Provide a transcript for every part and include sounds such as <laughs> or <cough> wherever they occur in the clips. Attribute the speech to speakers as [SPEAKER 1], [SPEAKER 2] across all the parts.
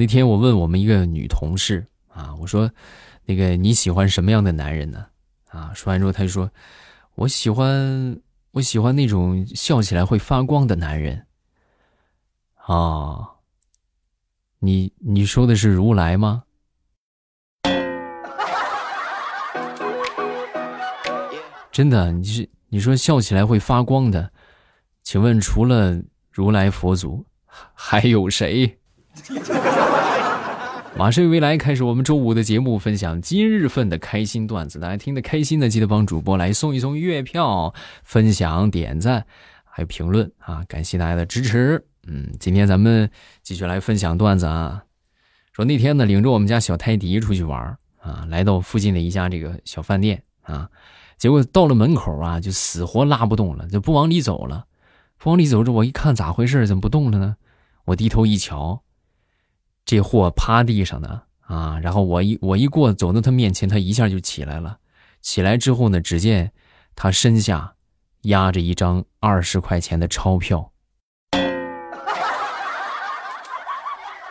[SPEAKER 1] 那天我问我们一个女同事啊，我说，那个你喜欢什么样的男人呢？啊，说完之后，她就说，我喜欢我喜欢那种笑起来会发光的男人。啊，你你说的是如来吗？真的，你是你说笑起来会发光的，请问除了如来佛祖，还有谁？<laughs> 马上未来开始我们周五的节目，分享今日份的开心段子，大家听得开心的记得帮主播来送一送月票、分享、点赞，还有评论啊！感谢大家的支持。嗯，今天咱们继续来分享段子啊。说那天呢，领着我们家小泰迪出去玩啊，来到附近的一家这个小饭店啊。结果到了门口啊，就死活拉不动了，就不往里走了。不往里走着，我一看咋回事？怎么不动了呢？我低头一瞧，这货趴地上呢啊！然后我一我一过走到他面前，他一下就起来了。起来之后呢，只见他身下压着一张二十块钱的钞票，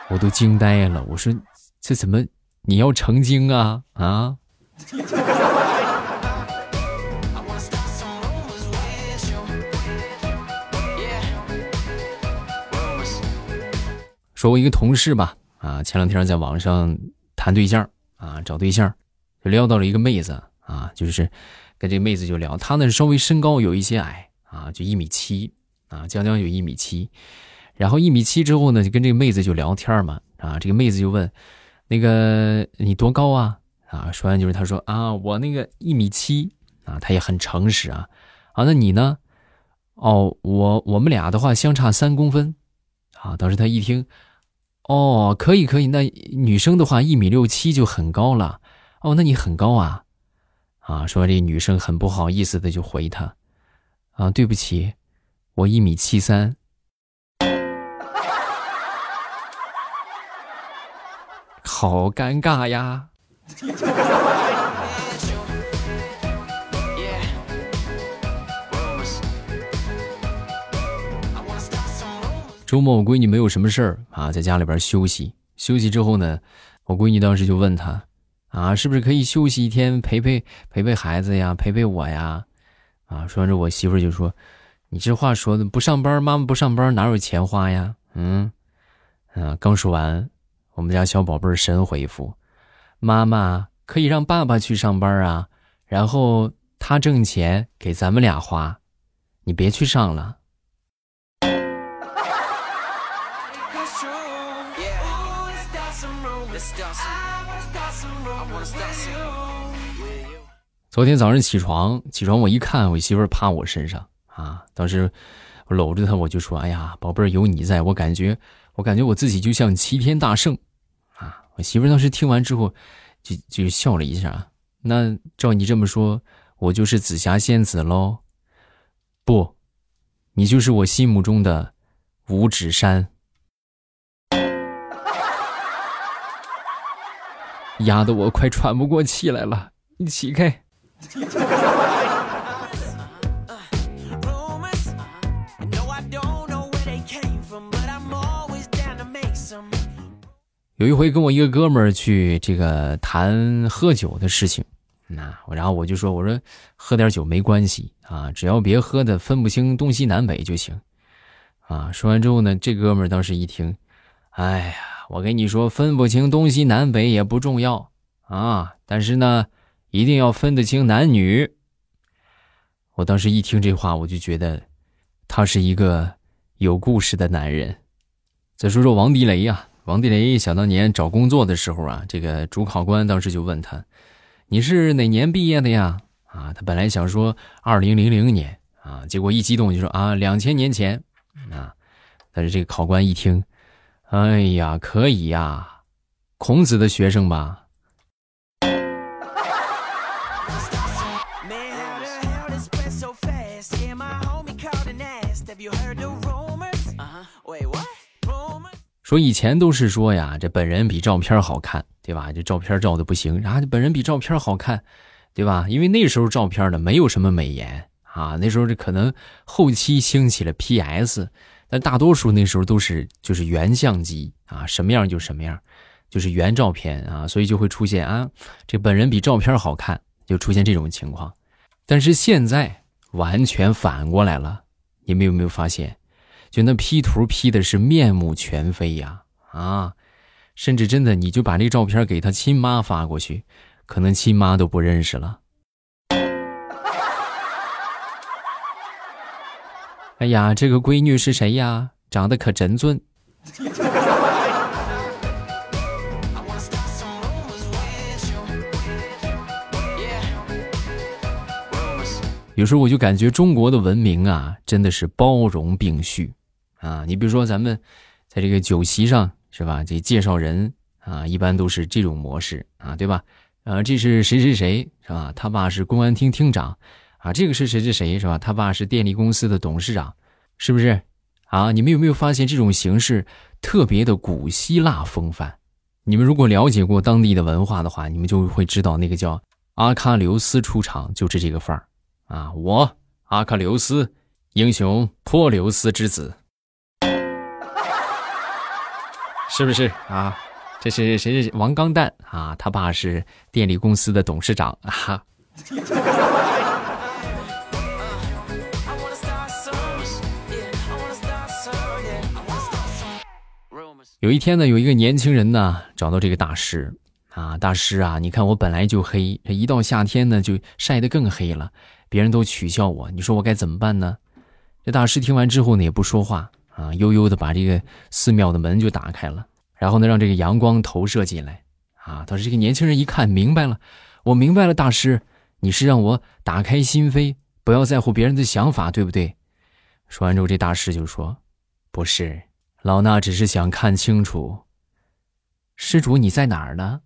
[SPEAKER 1] 我都惊呆了。我说：“这怎么你要成精啊啊？”说，我一个同事吧，啊，前两天在网上谈对象啊，找对象，就撩到了一个妹子啊，就是跟这妹子就聊，她呢稍微身高有一些矮啊，就一米七啊，将将有一米七，然后一米七之后呢，就跟这个妹子就聊天嘛，啊，这个妹子就问，那个你多高啊？啊，说完就是她说啊，我那个一米七啊，她也很诚实啊，啊，那你呢？哦，我我们俩的话相差三公分，啊，当时她一听。哦，可以可以，那女生的话一米六七就很高了。哦，那你很高啊？啊，说这女生很不好意思的就回他，啊，对不起，我一米七三。<laughs> 好尴尬呀。周末我闺女没有什么事儿啊，在家里边休息。休息之后呢，我闺女当时就问她，啊，是不是可以休息一天陪陪陪陪孩子呀，陪陪我呀？啊，说完之后，我媳妇就说：“你这话说的，不上班，妈妈不上班，哪有钱花呀？”嗯，啊，刚说完，我们家小宝贝神回复：“妈妈可以让爸爸去上班啊，然后他挣钱给咱们俩花，你别去上了。”昨天早上起床，起床我一看，我媳妇趴我身上啊！当时我搂着她，我就说：“哎呀，宝贝儿，有你在我感觉，我感觉我自己就像齐天大圣啊！”我媳妇当时听完之后，就就笑了一下。那照你这么说，我就是紫霞仙子喽？不，你就是我心目中的五指山。<laughs> 压得我快喘不过气来了，你起开。有一回跟我一个哥们儿去这个谈喝酒的事情，那然后我就说我说喝点酒没关系啊，只要别喝的分不清东西南北就行，啊，说完之后呢，这哥们儿当时一听，哎呀，我跟你说分不清东西南北也不重要啊，但是呢。一定要分得清男女。我当时一听这话，我就觉得他是一个有故事的男人。再说说王地雷呀，王地雷想当年找工作的时候啊，这个主考官当时就问他：“你是哪年毕业的呀？”啊，他本来想说二零零零年啊，结果一激动就说啊两千年前啊。但是这个考官一听，哎呀，可以呀，孔子的学生吧。说以前都是说呀，这本人比照片好看，对吧？这照片照的不行，然后本人比照片好看，对吧？因为那时候照片呢没有什么美颜啊，那时候这可能后期兴起了 PS，但大多数那时候都是就是原相机啊，什么样就什么样，就是原照片啊，所以就会出现啊，这本人比照片好看，就出现这种情况。但是现在完全反过来了，你们有没有发现？就那 P 图 P 的是面目全非呀啊！甚至真的，你就把这照片给他亲妈发过去，可能亲妈都不认识了。<laughs> 哎呀，这个闺女是谁呀？长得可真俊。有时候我就感觉中国的文明啊，真的是包容并蓄啊。你比如说咱们在这个酒席上是吧？这介绍人啊，一般都是这种模式啊，对吧？呃，这是谁谁谁是吧？他爸是公安厅厅长。啊，这个是谁谁谁是吧？他爸是电力公司的董事长，是不是？啊，你们有没有发现这种形式特别的古希腊风范？你们如果了解过当地的文化的话，你们就会知道那个叫阿喀琉斯出场就是这个范儿啊！我阿喀琉斯，英雄珀琉斯之子，是不是啊？这是谁是王刚蛋啊？他爸是电力公司的董事长啊。有一天呢，有一个年轻人呢找到这个大师啊，大师啊，你看我本来就黑，这一到夏天呢就晒得更黑了，别人都取笑我，你说我该怎么办呢？这大师听完之后呢也不说话啊，悠悠的把这个寺庙的门就打开了，然后呢让这个阳光投射进来啊。当时这个年轻人一看明白了，我明白了，大师，你是让我打开心扉，不要在乎别人的想法，对不对？说完之后，这大师就说：“不是。”老衲只是想看清楚，施主你在哪儿呢？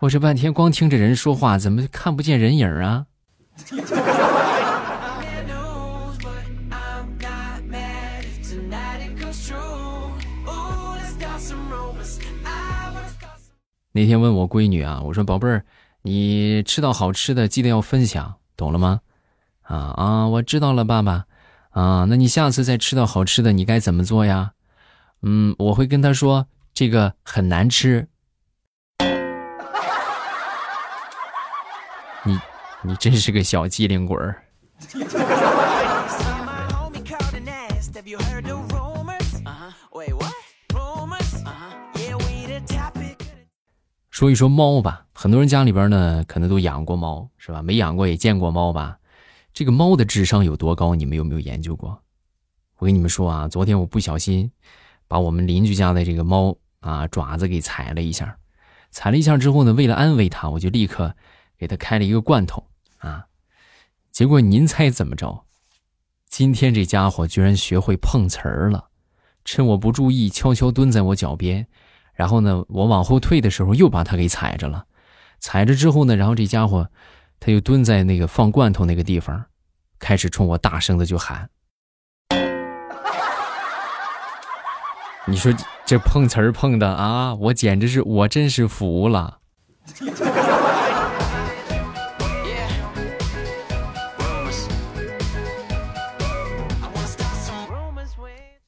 [SPEAKER 1] 我这半天光听着人说话，怎么看不见人影啊？那天问我闺女啊，我说宝贝儿，你吃到好吃的记得要分享，懂了吗？啊啊！我知道了，爸爸。啊，那你下次再吃到好吃的，你该怎么做呀？嗯，我会跟他说这个很难吃。<laughs> 你，你真是个小机灵鬼儿。<laughs> 说一说猫吧，很多人家里边呢，可能都养过猫，是吧？没养过也见过猫吧？这个猫的智商有多高？你们有没有研究过？我跟你们说啊，昨天我不小心把我们邻居家的这个猫啊爪子给踩了一下，踩了一下之后呢，为了安慰它，我就立刻给它开了一个罐头啊。结果您猜怎么着？今天这家伙居然学会碰瓷儿了，趁我不注意，悄悄蹲在我脚边，然后呢，我往后退的时候又把他给踩着了。踩着之后呢，然后这家伙。他又蹲在那个放罐头那个地方，开始冲我大声的就喊：“ <laughs> 你说这碰瓷儿碰的啊，我简直是我真是服了。”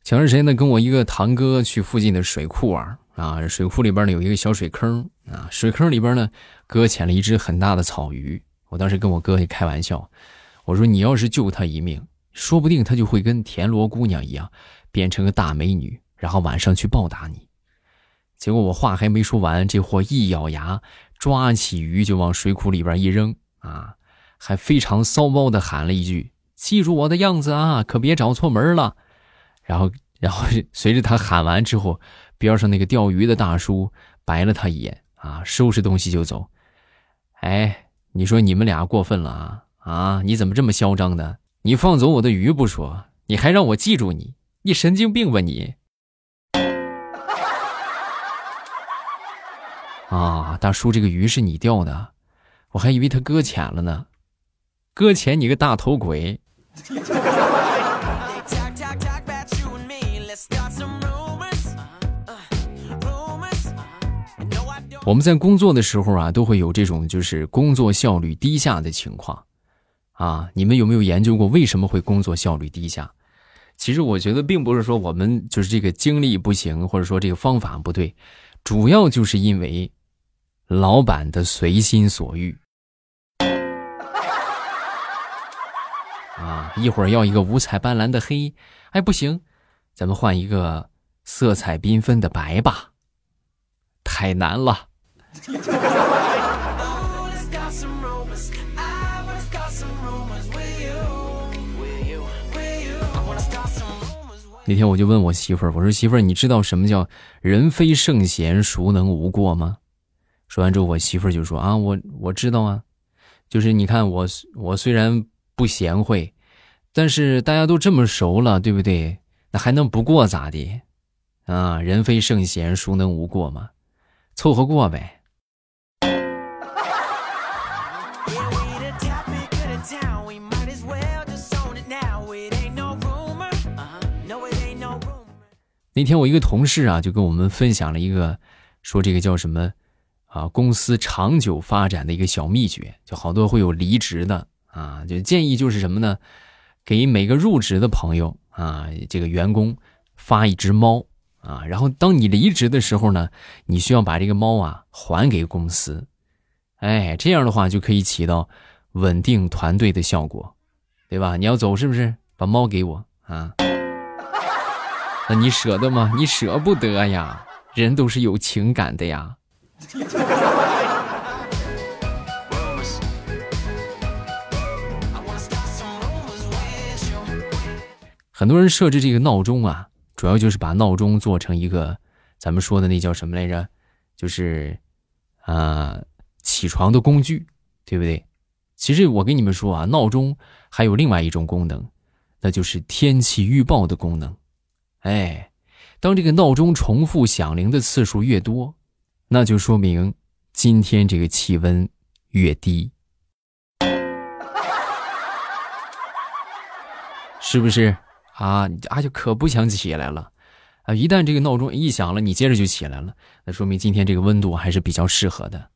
[SPEAKER 1] 前段时间呢，跟我一个堂哥去附近的水库玩啊，水库里边呢有一个小水坑啊，水坑里边呢搁浅了一只很大的草鱼。我当时跟我哥也开玩笑，我说你要是救他一命，说不定他就会跟田螺姑娘一样，变成个大美女，然后晚上去报答你。结果我话还没说完，这货一咬牙，抓起鱼就往水库里边一扔啊，还非常骚包的喊了一句：“记住我的样子啊，可别找错门了。”然后，然后 <laughs> 随着他喊完之后，边上那个钓鱼的大叔白了他一眼啊，收拾东西就走。哎。你说你们俩过分了啊啊！你怎么这么嚣张的？你放走我的鱼不说，你还让我记住你？你神经病吧你！<laughs> 啊，大叔，这个鱼是你钓的，我还以为他搁浅了呢。搁浅你个大头鬼！我们在工作的时候啊，都会有这种就是工作效率低下的情况，啊，你们有没有研究过为什么会工作效率低下？其实我觉得并不是说我们就是这个精力不行，或者说这个方法不对，主要就是因为老板的随心所欲。啊，一会儿要一个五彩斑斓的黑，哎，不行，咱们换一个色彩缤纷的白吧，太难了。那天我就问我媳妇儿，我说媳妇儿，你知道什么叫人非圣贤，孰能无过吗？说完之后，我媳妇儿就说啊，我我知道啊，就是你看我我虽然不贤惠，但是大家都这么熟了，对不对？那还能不过咋的？啊，人非圣贤，孰能无过嘛？凑合过呗。那天我一个同事啊，就跟我们分享了一个，说这个叫什么啊，公司长久发展的一个小秘诀，就好多会有离职的啊，就建议就是什么呢？给每个入职的朋友啊，这个员工发一只猫啊，然后当你离职的时候呢，你需要把这个猫啊还给公司，哎，这样的话就可以起到稳定团队的效果，对吧？你要走是不是？把猫给我啊。那你舍得吗？你舍不得呀，人都是有情感的呀。很多人设置这个闹钟啊，主要就是把闹钟做成一个咱们说的那叫什么来着？就是啊，起床的工具，对不对？其实我跟你们说啊，闹钟还有另外一种功能，那就是天气预报的功能。哎，当这个闹钟重复响铃的次数越多，那就说明今天这个气温越低，是不是啊？啊，就可不想起来了啊！一旦这个闹钟一响了，你接着就起来了，那说明今天这个温度还是比较适合的。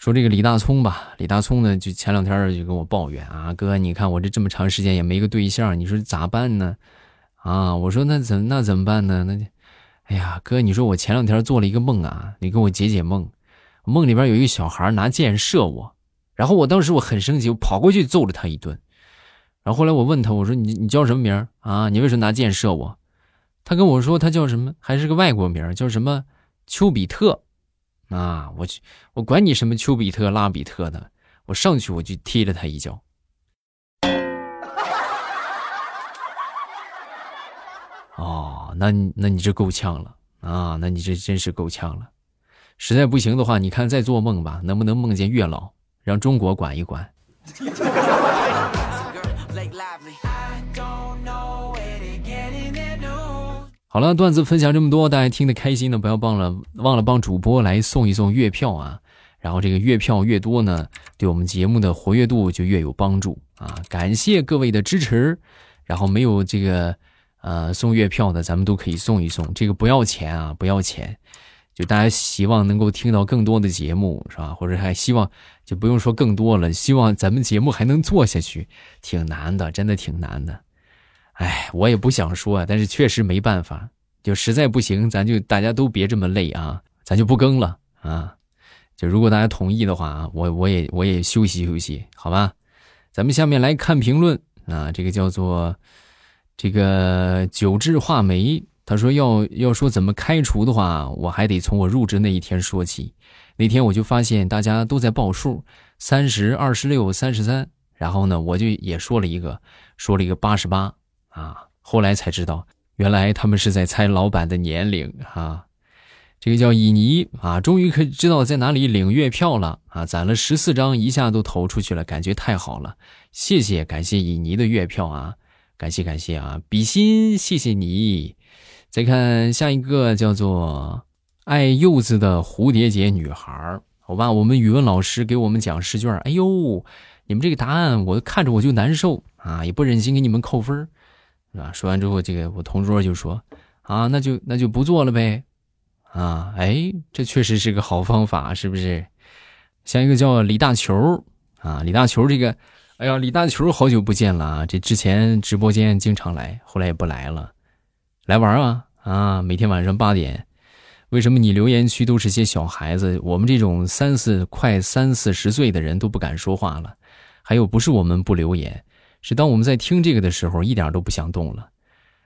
[SPEAKER 1] 说这个李大聪吧，李大聪呢，就前两天就跟我抱怨啊，哥，你看我这这么长时间也没个对象，你说咋办呢？啊，我说那怎那怎么办呢？那，哎呀，哥，你说我前两天做了一个梦啊，你给我解解梦。梦里边有一个小孩拿箭射我，然后我当时我很生气，我跑过去揍了他一顿。然后后来我问他，我说你你叫什么名啊？你为什么拿箭射我？他跟我说他叫什么，还是个外国名，叫什么丘比特。啊！我去，我管你什么丘比特、拉比特的，我上去我就踢了他一脚。<laughs> 哦，那那你这够呛了啊！那你这真是够呛了。实在不行的话，你看再做梦吧，能不能梦见月老，让中国管一管？<laughs> 好了，段子分享这么多，大家听得开心的，不要忘了忘了帮主播来送一送月票啊！然后这个月票越多呢，对我们节目的活跃度就越有帮助啊！感谢各位的支持。然后没有这个呃送月票的，咱们都可以送一送，这个不要钱啊，不要钱。就大家希望能够听到更多的节目是吧？或者还希望就不用说更多了，希望咱们节目还能做下去，挺难的，真的挺难的。哎，我也不想说，但是确实没办法，就实在不行，咱就大家都别这么累啊，咱就不更了啊。就如果大家同意的话，我我也我也休息休息，好吧？咱们下面来看评论啊，这个叫做这个九智画眉，他说要要说怎么开除的话，我还得从我入职那一天说起。那天我就发现大家都在报数，三十二十六、三十三，然后呢，我就也说了一个，说了一个八十八。啊，后来才知道，原来他们是在猜老板的年龄啊。这个叫以尼啊，终于可以知道在哪里领月票了啊！攒了十四张，一下都投出去了，感觉太好了。谢谢，感谢以尼的月票啊，感谢感谢啊，比心，谢谢你。再看下一个，叫做爱柚子的蝴蝶结女孩好吧，我们语文老师给我们讲试卷，哎呦，你们这个答案我看着我就难受啊，也不忍心给你们扣分儿是吧？说完之后，这个我同桌就说：“啊，那就那就不做了呗。”啊，哎，这确实是个好方法，是不是？像一个叫李大球啊，李大球这个，哎呀，李大球好久不见了啊！这之前直播间经常来，后来也不来了。来玩啊啊！每天晚上八点，为什么你留言区都是些小孩子？我们这种三四快三四十岁的人都不敢说话了。还有，不是我们不留言，是当我们在听这个的时候，一点都不想动了。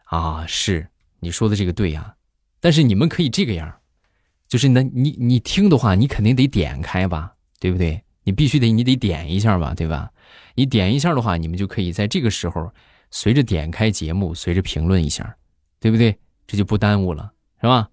[SPEAKER 1] 啊，是你说的这个对呀。但是你们可以这个样，就是那你你听的话，你肯定得点开吧。对不对？你必须得，你得点一下吧，对吧？你点一下的话，你们就可以在这个时候，随着点开节目，随着评论一下，对不对？这就不耽误了，是吧？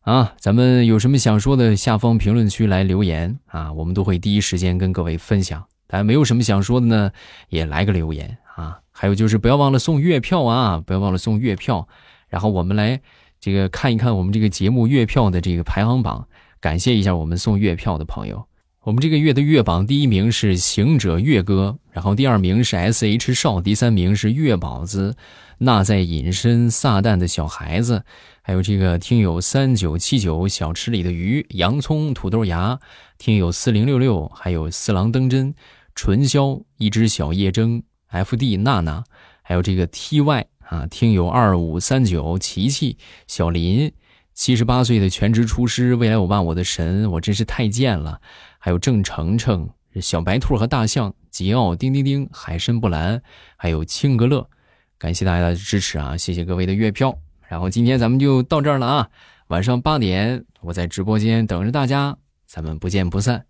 [SPEAKER 1] 啊，咱们有什么想说的，下方评论区来留言啊，我们都会第一时间跟各位分享。大家没有什么想说的呢，也来个留言啊。还有就是不要忘了送月票啊，不要忘了送月票。然后我们来这个看一看我们这个节目月票的这个排行榜，感谢一下我们送月票的朋友。我们这个月的月榜第一名是行者月哥，然后第二名是 S H 少，第三名是月宝子，那在隐身撒旦的小孩子，还有这个听友三九七九小池里的鱼，洋葱土豆芽，听友四零六六，还有四郎登真，纯潇一只小夜筝，F D 娜娜，还有这个 T Y 啊，听友二五三九琪琪小林，七十八岁的全职厨师，未来我爸我的神，我真是太贱了。还有郑程程、小白兔和大象、吉奥、丁丁丁、海参不蓝，还有青格乐，感谢大家的支持啊！谢谢各位的月票。然后今天咱们就到这儿了啊！晚上八点，我在直播间等着大家，咱们不见不散。